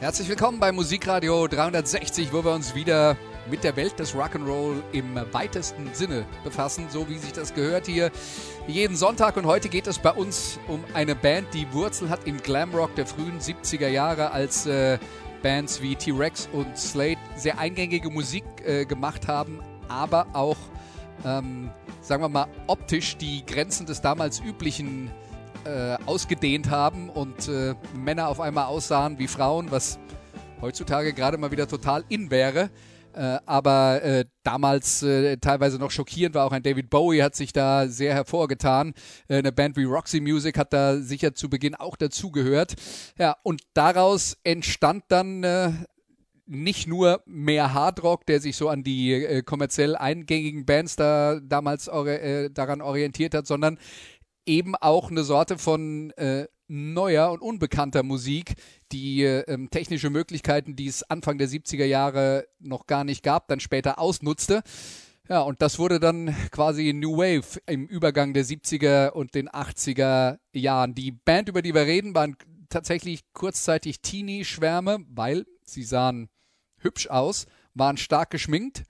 Herzlich willkommen bei Musikradio 360, wo wir uns wieder mit der Welt des Rock'n'Roll im weitesten Sinne befassen, so wie sich das gehört hier jeden Sonntag. Und heute geht es bei uns um eine Band, die Wurzel hat im Glamrock der frühen 70er Jahre, als äh, Bands wie T-Rex und Slade sehr eingängige Musik äh, gemacht haben, aber auch, ähm, sagen wir mal, optisch die Grenzen des damals üblichen äh, ausgedehnt haben und äh, Männer auf einmal aussahen wie Frauen, was heutzutage gerade mal wieder total in wäre. Äh, aber äh, damals äh, teilweise noch schockierend war auch ein David Bowie hat sich da sehr hervorgetan. Äh, eine Band wie Roxy Music hat da sicher zu Beginn auch dazugehört. Ja, und daraus entstand dann äh, nicht nur mehr Hardrock, der sich so an die kommerziell eingängigen Bands da damals äh, daran orientiert hat, sondern eben auch eine Sorte von äh, neuer und unbekannter Musik, die äh, technische Möglichkeiten, die es Anfang der 70er Jahre noch gar nicht gab, dann später ausnutzte. Ja, und das wurde dann quasi New Wave im Übergang der 70er und den 80er Jahren. Die Band, über die wir reden, waren tatsächlich kurzzeitig Teenie-Schwärme, weil sie sahen hübsch aus, waren stark geschminkt,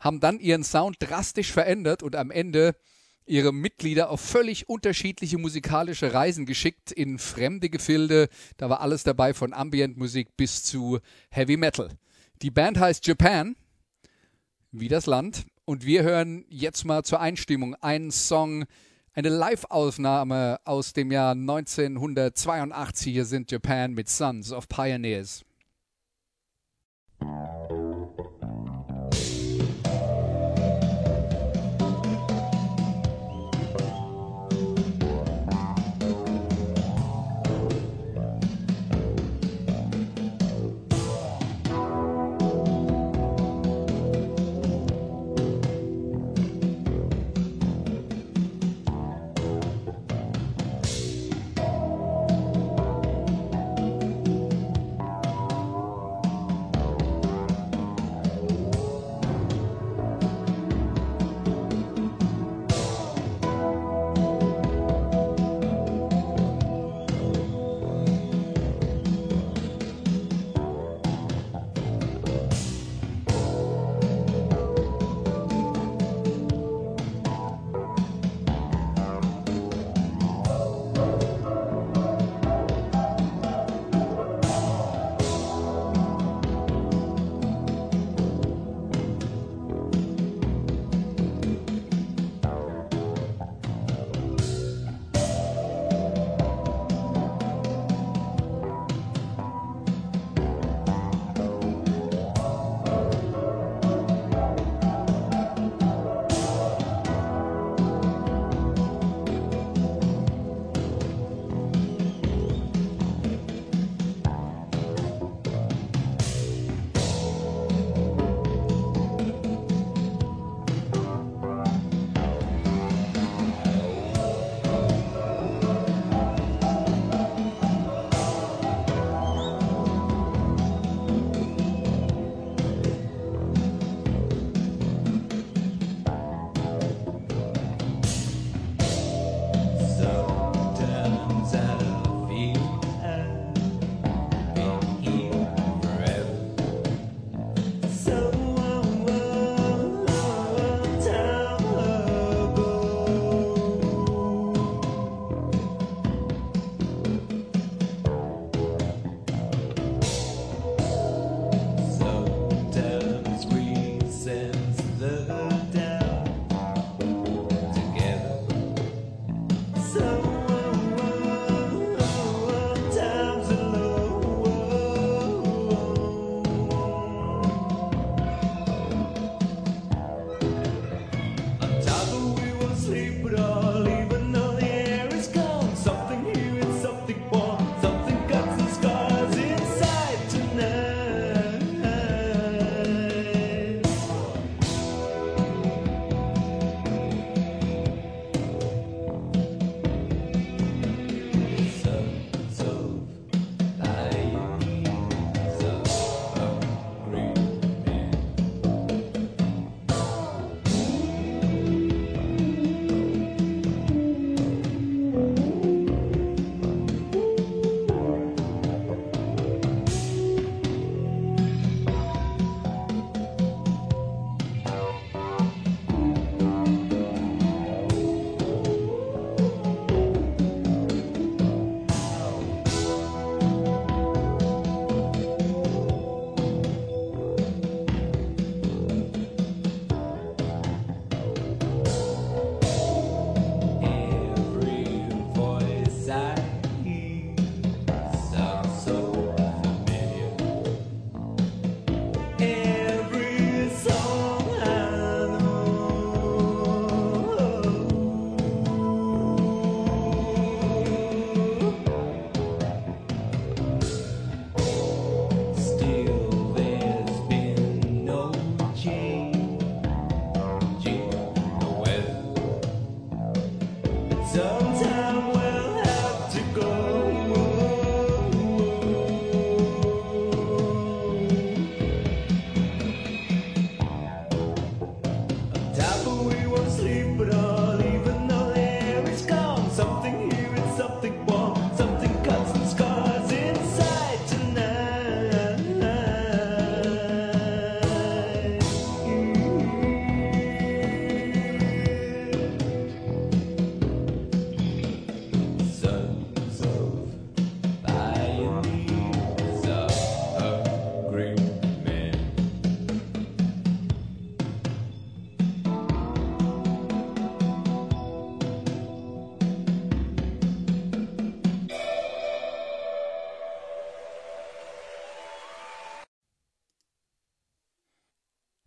haben dann ihren Sound drastisch verändert und am Ende ihre Mitglieder auf völlig unterschiedliche musikalische Reisen geschickt in fremde Gefilde. Da war alles dabei von Ambient-Musik bis zu Heavy Metal. Die Band heißt Japan, wie das Land. Und wir hören jetzt mal zur Einstimmung einen Song, eine Live-Aufnahme aus dem Jahr 1982. Hier sind Japan mit Sons of Pioneers.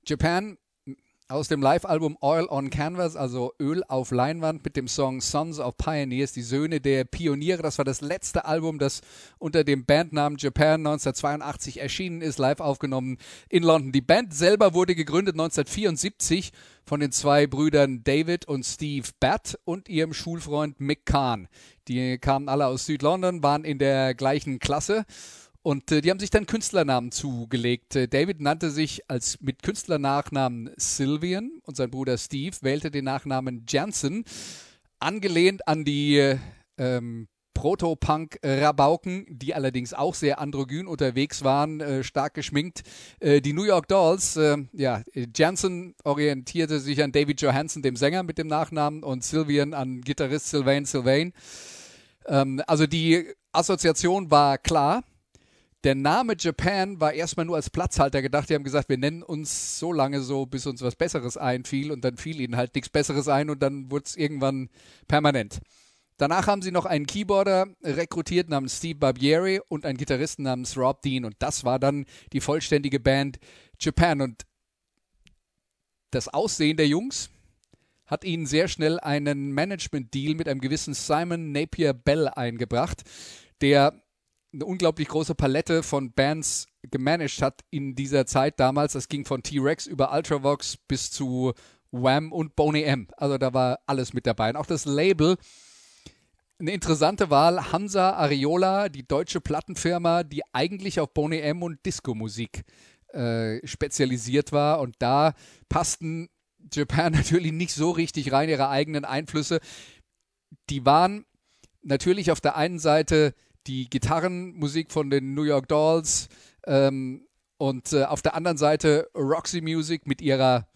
Japan aus dem Live-Album Oil on Canvas, also Öl auf Leinwand mit dem Song Sons of Pioneers, die Söhne der Pioniere. Das war das letzte Album, das unter dem Bandnamen Japan 1982 erschienen ist, live aufgenommen in London. Die Band selber wurde gegründet 1974 von den zwei Brüdern David und Steve Batt und ihrem Schulfreund Mick Kahn. Die kamen alle aus Südlondon, waren in der gleichen Klasse und äh, die haben sich dann Künstlernamen zugelegt. Äh, David nannte sich als mit Künstlernachnamen Sylvian und sein Bruder Steve wählte den Nachnamen Jansen, angelehnt an die äh, ähm, Proto-Punk-Rabauken, die allerdings auch sehr androgyn unterwegs waren, äh, stark geschminkt. Äh, die New York Dolls, äh, ja, Jansen orientierte sich an David Johansen, dem Sänger mit dem Nachnamen, und Sylvian an Gitarrist Sylvain Sylvain. Ähm, also die Assoziation war klar. Der Name Japan war erstmal nur als Platzhalter gedacht. Die haben gesagt, wir nennen uns so lange so, bis uns was Besseres einfiel. Und dann fiel ihnen halt nichts Besseres ein und dann wurde es irgendwann permanent. Danach haben sie noch einen Keyboarder rekrutiert namens Steve Barbieri und einen Gitarristen namens Rob Dean. Und das war dann die vollständige Band Japan. Und das Aussehen der Jungs hat ihnen sehr schnell einen Management-Deal mit einem gewissen Simon Napier Bell eingebracht, der eine unglaublich große Palette von Bands gemanagt hat in dieser Zeit damals. Das ging von T-Rex über Ultravox bis zu Wham und Boney M. Also da war alles mit dabei. Und auch das Label, eine interessante Wahl, Hansa Ariola, die deutsche Plattenfirma, die eigentlich auf Boney M und Disco-Musik äh, spezialisiert war. Und da passten Japan natürlich nicht so richtig rein, ihre eigenen Einflüsse. Die waren natürlich auf der einen Seite die Gitarrenmusik von den New York Dolls ähm, und äh, auf der anderen Seite Roxy Music mit ihrer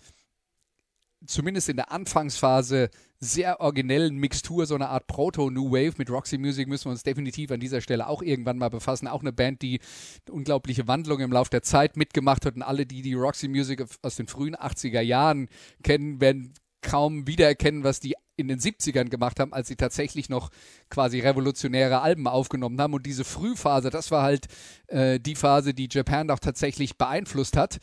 zumindest in der Anfangsphase sehr originellen Mixtur, so eine Art Proto-New Wave. Mit Roxy Music müssen wir uns definitiv an dieser Stelle auch irgendwann mal befassen. Auch eine Band, die unglaubliche Wandlung im Laufe der Zeit mitgemacht hat. Und alle, die die Roxy Music aus den frühen 80er Jahren kennen, werden kaum wiedererkennen, was die in den 70ern gemacht haben, als sie tatsächlich noch quasi revolutionäre Alben aufgenommen haben. Und diese Frühphase, das war halt äh, die Phase, die Japan doch tatsächlich beeinflusst hat.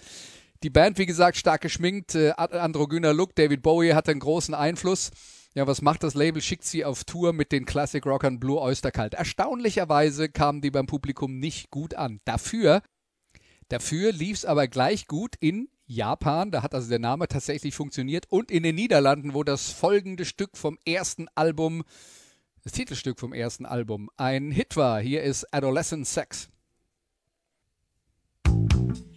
Die Band, wie gesagt, stark geschminkt, äh, androgyner Look. David Bowie hatte einen großen Einfluss. Ja, was macht das Label? Schickt sie auf Tour mit den Classic Rockern Blue Oyster Cult. Erstaunlicherweise kamen die beim Publikum nicht gut an. Dafür, dafür lief es aber gleich gut in Japan, da hat also der Name tatsächlich funktioniert, und in den Niederlanden, wo das folgende Stück vom ersten Album, das Titelstück vom ersten Album, ein Hit war. Hier ist Adolescent Sex. Musik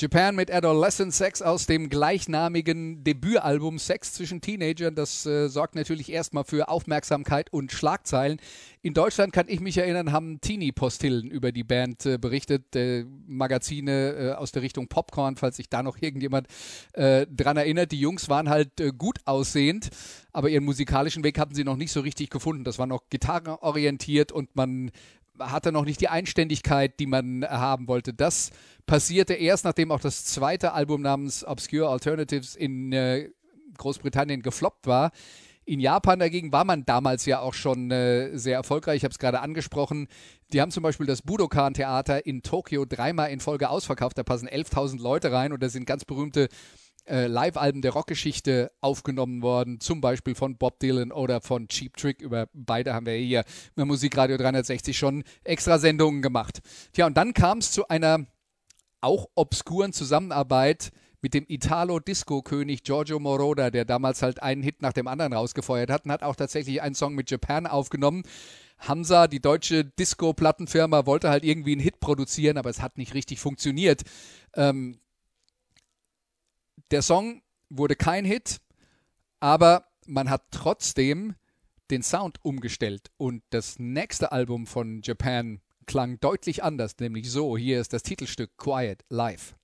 Japan mit Adolescent Sex aus dem gleichnamigen Debütalbum Sex zwischen Teenagern. Das äh, sorgt natürlich erstmal für Aufmerksamkeit und Schlagzeilen. In Deutschland kann ich mich erinnern, haben Teenie-Postillen über die Band äh, berichtet, äh, Magazine äh, aus der Richtung Popcorn, falls sich da noch irgendjemand äh, dran erinnert. Die Jungs waren halt äh, gut aussehend, aber ihren musikalischen Weg hatten sie noch nicht so richtig gefunden. Das war noch gitarrenorientiert und man hatte noch nicht die Einständigkeit, die man haben wollte. Das passierte erst, nachdem auch das zweite Album namens Obscure Alternatives in äh, Großbritannien gefloppt war. In Japan dagegen war man damals ja auch schon äh, sehr erfolgreich. Ich habe es gerade angesprochen. Die haben zum Beispiel das Budokan-Theater in Tokio dreimal in Folge ausverkauft. Da passen 11.000 Leute rein und da sind ganz berühmte äh, Live-Alben der Rockgeschichte aufgenommen worden, zum Beispiel von Bob Dylan oder von Cheap Trick. Über beide haben wir hier bei Musikradio 360 schon extra Sendungen gemacht. Tja, und dann kam es zu einer auch obskuren Zusammenarbeit mit dem Italo-Disco-König Giorgio Moroder, der damals halt einen Hit nach dem anderen rausgefeuert hat und hat auch tatsächlich einen Song mit Japan aufgenommen. Hamza, die deutsche Disco-Plattenfirma, wollte halt irgendwie einen Hit produzieren, aber es hat nicht richtig funktioniert. Ähm, der Song wurde kein Hit, aber man hat trotzdem den Sound umgestellt und das nächste Album von Japan klang deutlich anders, nämlich so. Hier ist das Titelstück Quiet Life.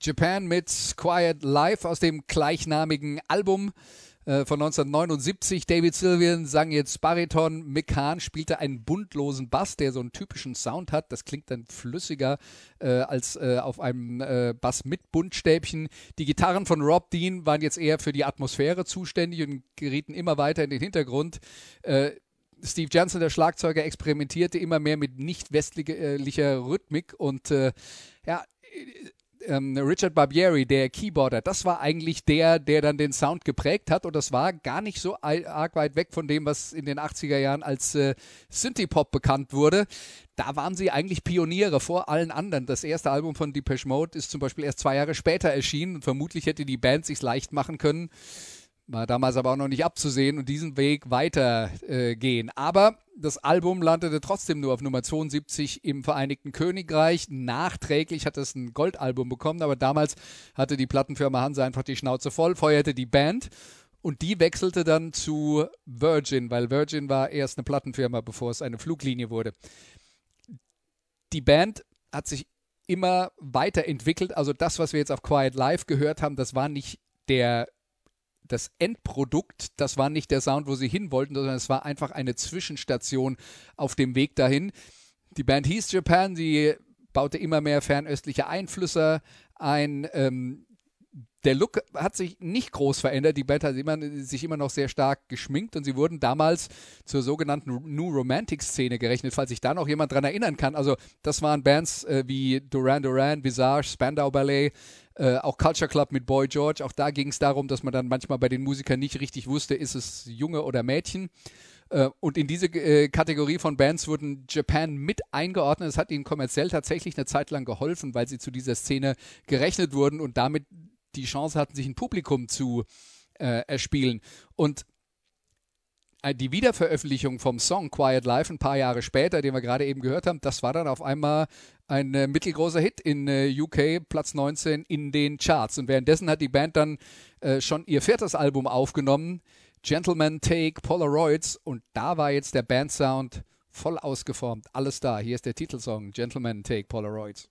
Japan mit Quiet Life aus dem gleichnamigen Album äh, von 1979. David Sylvian sang jetzt Bariton. Mick Hahn spielte einen buntlosen Bass, der so einen typischen Sound hat. Das klingt dann flüssiger äh, als äh, auf einem äh, Bass mit Buntstäbchen. Die Gitarren von Rob Dean waren jetzt eher für die Atmosphäre zuständig und gerieten immer weiter in den Hintergrund. Äh, Steve Johnson, der Schlagzeuger, experimentierte immer mehr mit nicht westlicher Rhythmik und äh, ja, ähm, Richard Barbieri, der Keyboarder, das war eigentlich der, der dann den Sound geprägt hat und das war gar nicht so arg weit weg von dem, was in den 80er Jahren als äh, Synthie-Pop bekannt wurde. Da waren sie eigentlich Pioniere vor allen anderen. Das erste Album von Depeche Mode ist zum Beispiel erst zwei Jahre später erschienen und vermutlich hätte die Band sich leicht machen können, war damals aber auch noch nicht abzusehen und diesen Weg weitergehen. Äh, aber das Album landete trotzdem nur auf Nummer 72 im Vereinigten Königreich. Nachträglich hat es ein Goldalbum bekommen, aber damals hatte die Plattenfirma Hansa einfach die Schnauze voll, feuerte die Band und die wechselte dann zu Virgin, weil Virgin war erst eine Plattenfirma, bevor es eine Fluglinie wurde. Die Band hat sich immer weiterentwickelt. Also das, was wir jetzt auf Quiet Life gehört haben, das war nicht der das Endprodukt, das war nicht der Sound, wo sie hin wollten, sondern es war einfach eine Zwischenstation auf dem Weg dahin. Die Band hieß Japan, sie baute immer mehr fernöstliche Einflüsse ein. Ähm, der Look hat sich nicht groß verändert. Die Band hat sich immer noch sehr stark geschminkt und sie wurden damals zur sogenannten New Romantic Szene gerechnet, falls sich da noch jemand dran erinnern kann. Also das waren Bands äh, wie Duran Duran, Visage, Spandau Ballet, äh, auch Culture Club mit Boy George. Auch da ging es darum, dass man dann manchmal bei den Musikern nicht richtig wusste, ist es Junge oder Mädchen. Äh, und in diese äh, Kategorie von Bands wurden Japan mit eingeordnet. Es hat ihnen kommerziell tatsächlich eine Zeit lang geholfen, weil sie zu dieser Szene gerechnet wurden und damit die Chance hatten, sich ein Publikum zu äh, erspielen. Und äh, die Wiederveröffentlichung vom Song Quiet Life ein paar Jahre später, den wir gerade eben gehört haben, das war dann auf einmal ein äh, mittelgroßer Hit in äh, UK, Platz 19 in den Charts. Und währenddessen hat die Band dann äh, schon ihr viertes Album aufgenommen, Gentlemen Take Polaroids. Und da war jetzt der Bandsound voll ausgeformt. Alles da. Hier ist der Titelsong, Gentlemen Take Polaroids.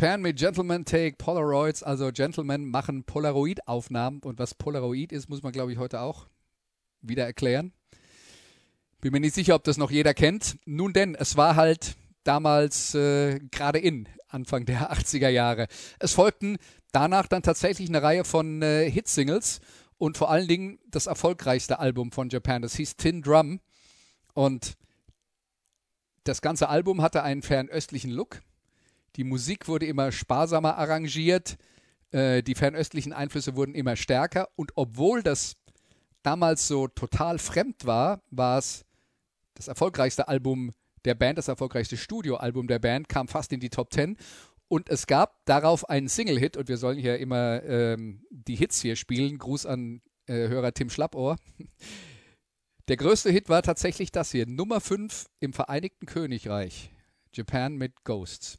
Japan mit Gentlemen Take Polaroids. Also Gentlemen machen Polaroid-Aufnahmen. Und was Polaroid ist, muss man, glaube ich, heute auch wieder erklären. Bin mir nicht sicher, ob das noch jeder kennt. Nun denn, es war halt damals äh, gerade in, Anfang der 80er Jahre. Es folgten danach dann tatsächlich eine Reihe von äh, Hitsingles und vor allen Dingen das erfolgreichste Album von Japan. Das hieß Tin Drum. Und das ganze Album hatte einen fernöstlichen Look. Die Musik wurde immer sparsamer arrangiert. Äh, die fernöstlichen Einflüsse wurden immer stärker. Und obwohl das damals so total fremd war, war es das erfolgreichste Album der Band, das erfolgreichste Studioalbum der Band, kam fast in die Top Ten. Und es gab darauf einen Single-Hit, und wir sollen hier immer ähm, die Hits hier spielen. Gruß an äh, Hörer Tim Schlappohr. Der größte Hit war tatsächlich das hier, Nummer 5 im Vereinigten Königreich. Japan mit Ghosts.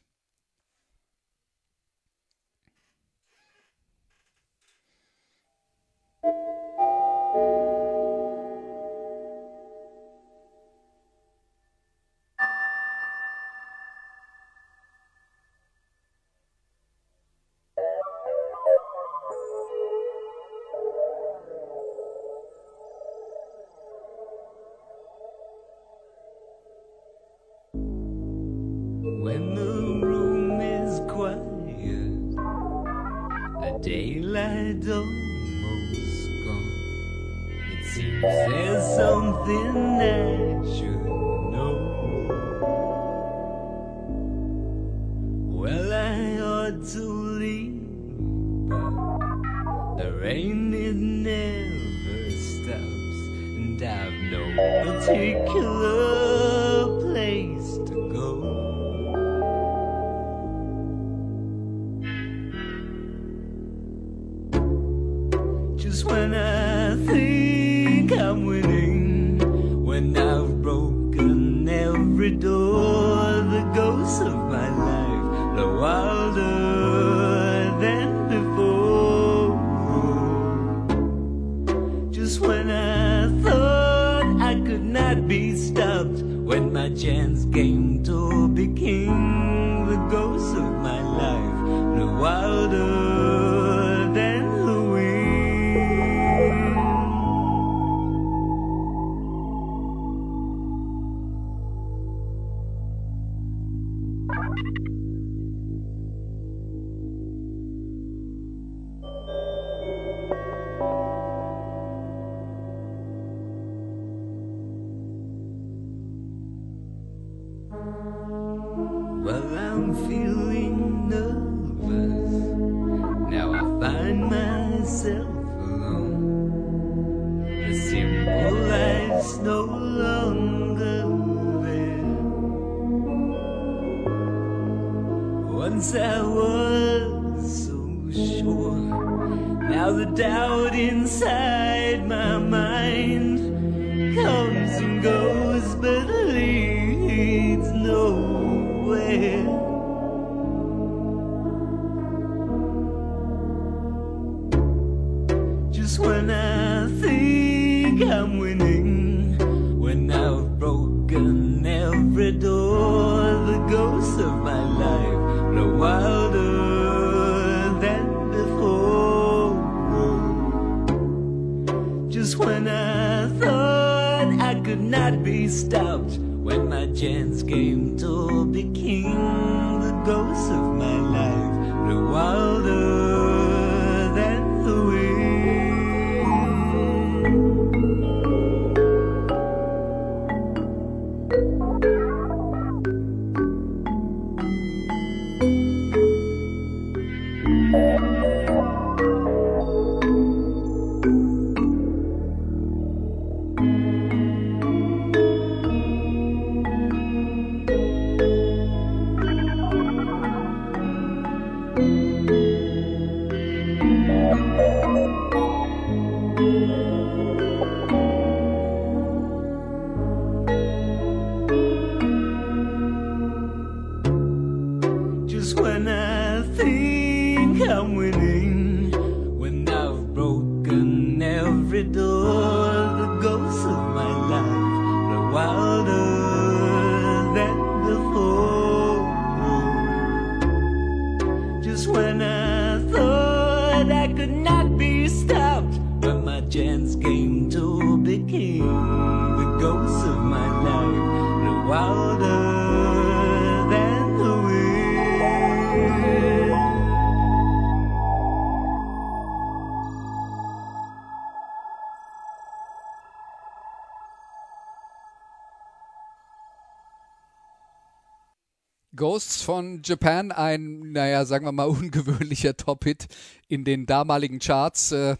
Japan, ein, naja, sagen wir mal, ungewöhnlicher Top-Hit in den damaligen Charts. Äh,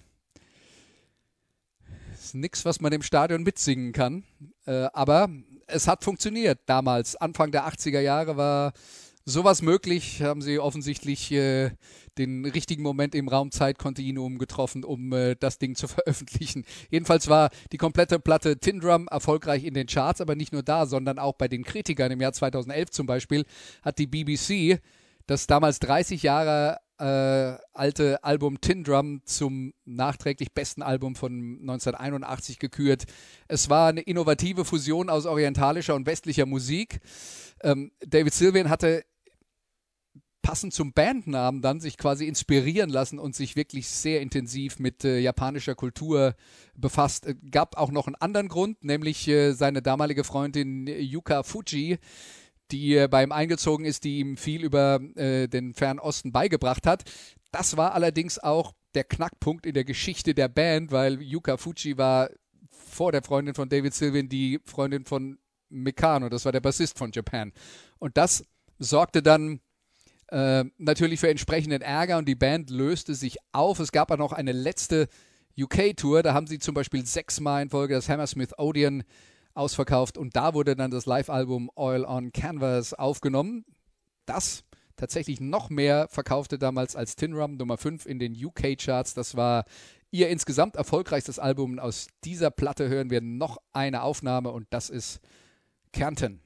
ist nichts, was man im Stadion mitsingen kann. Äh, aber es hat funktioniert damals. Anfang der 80er Jahre war sowas möglich. Haben sie offensichtlich äh, den richtigen Moment im Raum Zeit-Kontinuum getroffen, um äh, das Ding zu veröffentlichen. Jedenfalls war die komplette Platte Tin Drum erfolgreich in den Charts, aber nicht nur da, sondern auch bei den Kritikern. Im Jahr 2011 zum Beispiel hat die BBC das damals 30 Jahre äh, alte Album Tin Drum zum nachträglich besten Album von 1981 gekürt. Es war eine innovative Fusion aus orientalischer und westlicher Musik. Ähm, David Sylvian hatte passend zum Bandnamen dann sich quasi inspirieren lassen und sich wirklich sehr intensiv mit äh, japanischer Kultur befasst. Äh, gab auch noch einen anderen Grund, nämlich äh, seine damalige Freundin Yuka Fuji, die äh, bei ihm eingezogen ist, die ihm viel über äh, den Fernosten beigebracht hat. Das war allerdings auch der Knackpunkt in der Geschichte der Band, weil Yuka Fuji war vor der Freundin von David Sylvian die Freundin von Mikano, das war der Bassist von Japan. Und das sorgte dann äh, natürlich für entsprechenden Ärger und die Band löste sich auf. Es gab auch noch eine letzte UK-Tour, da haben sie zum Beispiel sechsmal in Folge das Hammersmith Odeon ausverkauft und da wurde dann das Live-Album Oil on Canvas aufgenommen. Das tatsächlich noch mehr verkaufte damals als Tin Rum Nummer 5 in den UK-Charts. Das war ihr insgesamt erfolgreichstes Album. Aus dieser Platte hören wir noch eine Aufnahme und das ist Kärnten.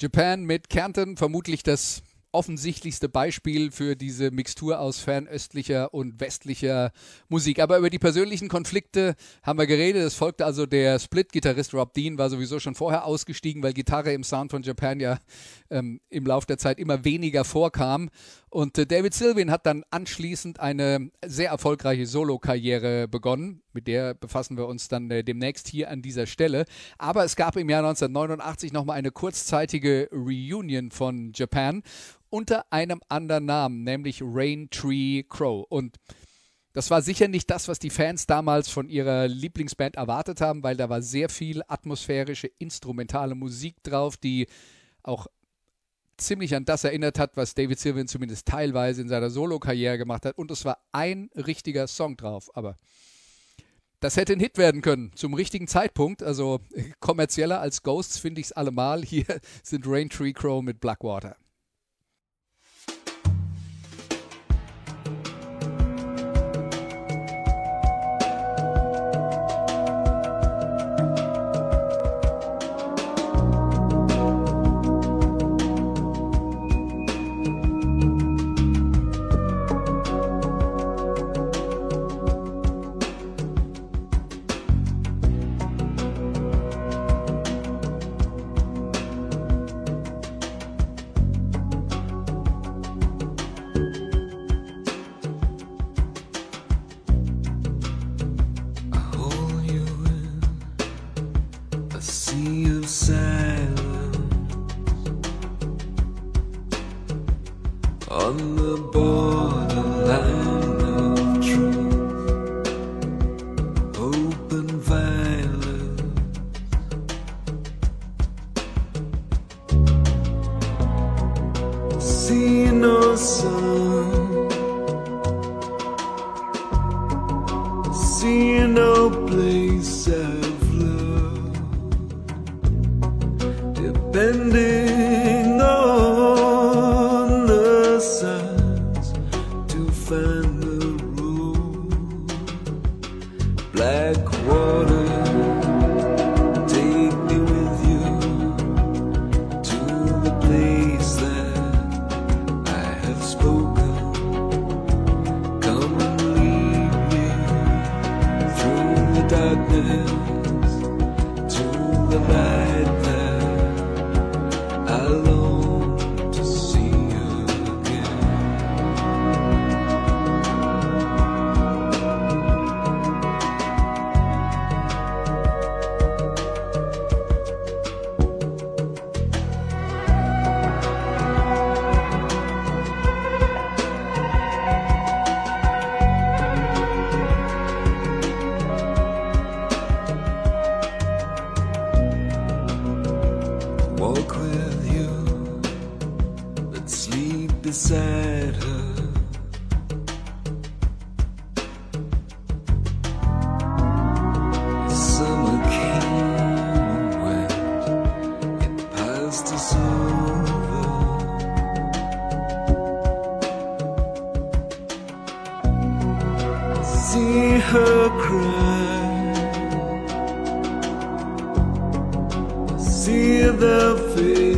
Japan mit Kärnten, vermutlich das offensichtlichste Beispiel für diese Mixtur aus fernöstlicher und westlicher Musik. Aber über die persönlichen Konflikte haben wir geredet. Es folgte also der Split-Gitarrist Rob Dean, war sowieso schon vorher ausgestiegen, weil Gitarre im Sound von Japan ja ähm, im Laufe der Zeit immer weniger vorkam. Und äh, David Sylvian hat dann anschließend eine sehr erfolgreiche Solo-Karriere begonnen. Mit der befassen wir uns dann äh, demnächst hier an dieser Stelle. Aber es gab im Jahr 1989 nochmal eine kurzzeitige Reunion von Japan unter einem anderen Namen, nämlich Rain Tree Crow. Und das war sicher nicht das, was die Fans damals von ihrer Lieblingsband erwartet haben, weil da war sehr viel atmosphärische, instrumentale Musik drauf, die auch ziemlich an das erinnert hat, was David Sylvian zumindest teilweise in seiner Solo-Karriere gemacht hat. Und es war ein richtiger Song drauf. Aber das hätte ein Hit werden können zum richtigen Zeitpunkt. Also kommerzieller als Ghosts finde ich es allemal. Hier sind Rain Tree Crow mit Blackwater.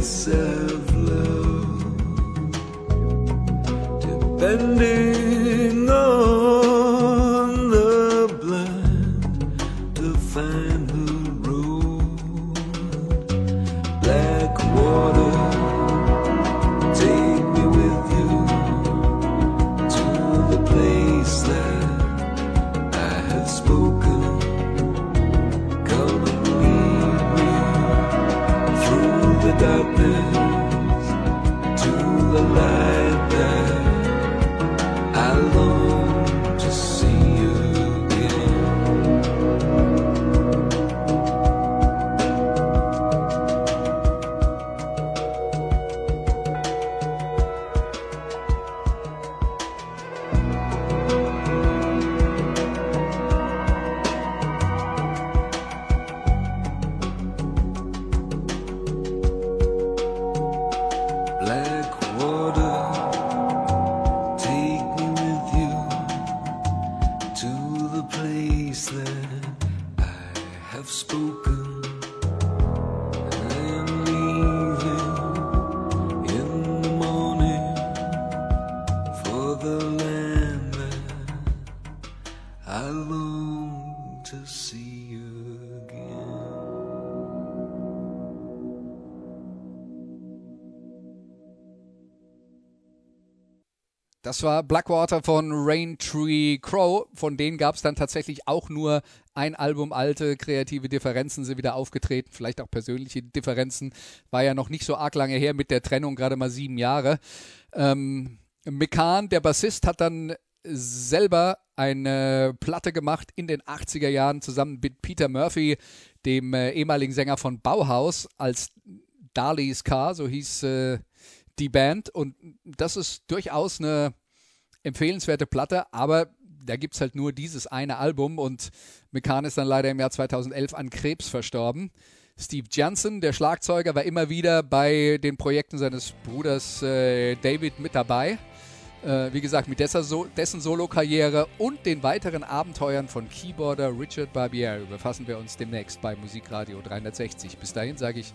self-love Depending Das war Blackwater von Raintree Crow. Von denen gab es dann tatsächlich auch nur ein Album. Alte kreative Differenzen sind wieder aufgetreten. Vielleicht auch persönliche Differenzen. War ja noch nicht so arg lange her mit der Trennung, gerade mal sieben Jahre. Ähm, Mekan, der Bassist, hat dann selber eine Platte gemacht in den 80er Jahren zusammen mit Peter Murphy, dem äh, ehemaligen Sänger von Bauhaus, als Darley's Car, so hieß äh, die Band. Und das ist durchaus eine empfehlenswerte Platte, aber da gibt es halt nur dieses eine Album und Mekan ist dann leider im Jahr 2011 an Krebs verstorben. Steve Jansen, der Schlagzeuger, war immer wieder bei den Projekten seines Bruders äh, David mit dabei. Äh, wie gesagt, mit so dessen Solo-Karriere und den weiteren Abenteuern von Keyboarder Richard Barbieri befassen wir uns demnächst bei Musikradio 360. Bis dahin sage ich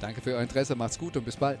danke für euer Interesse, macht's gut und bis bald.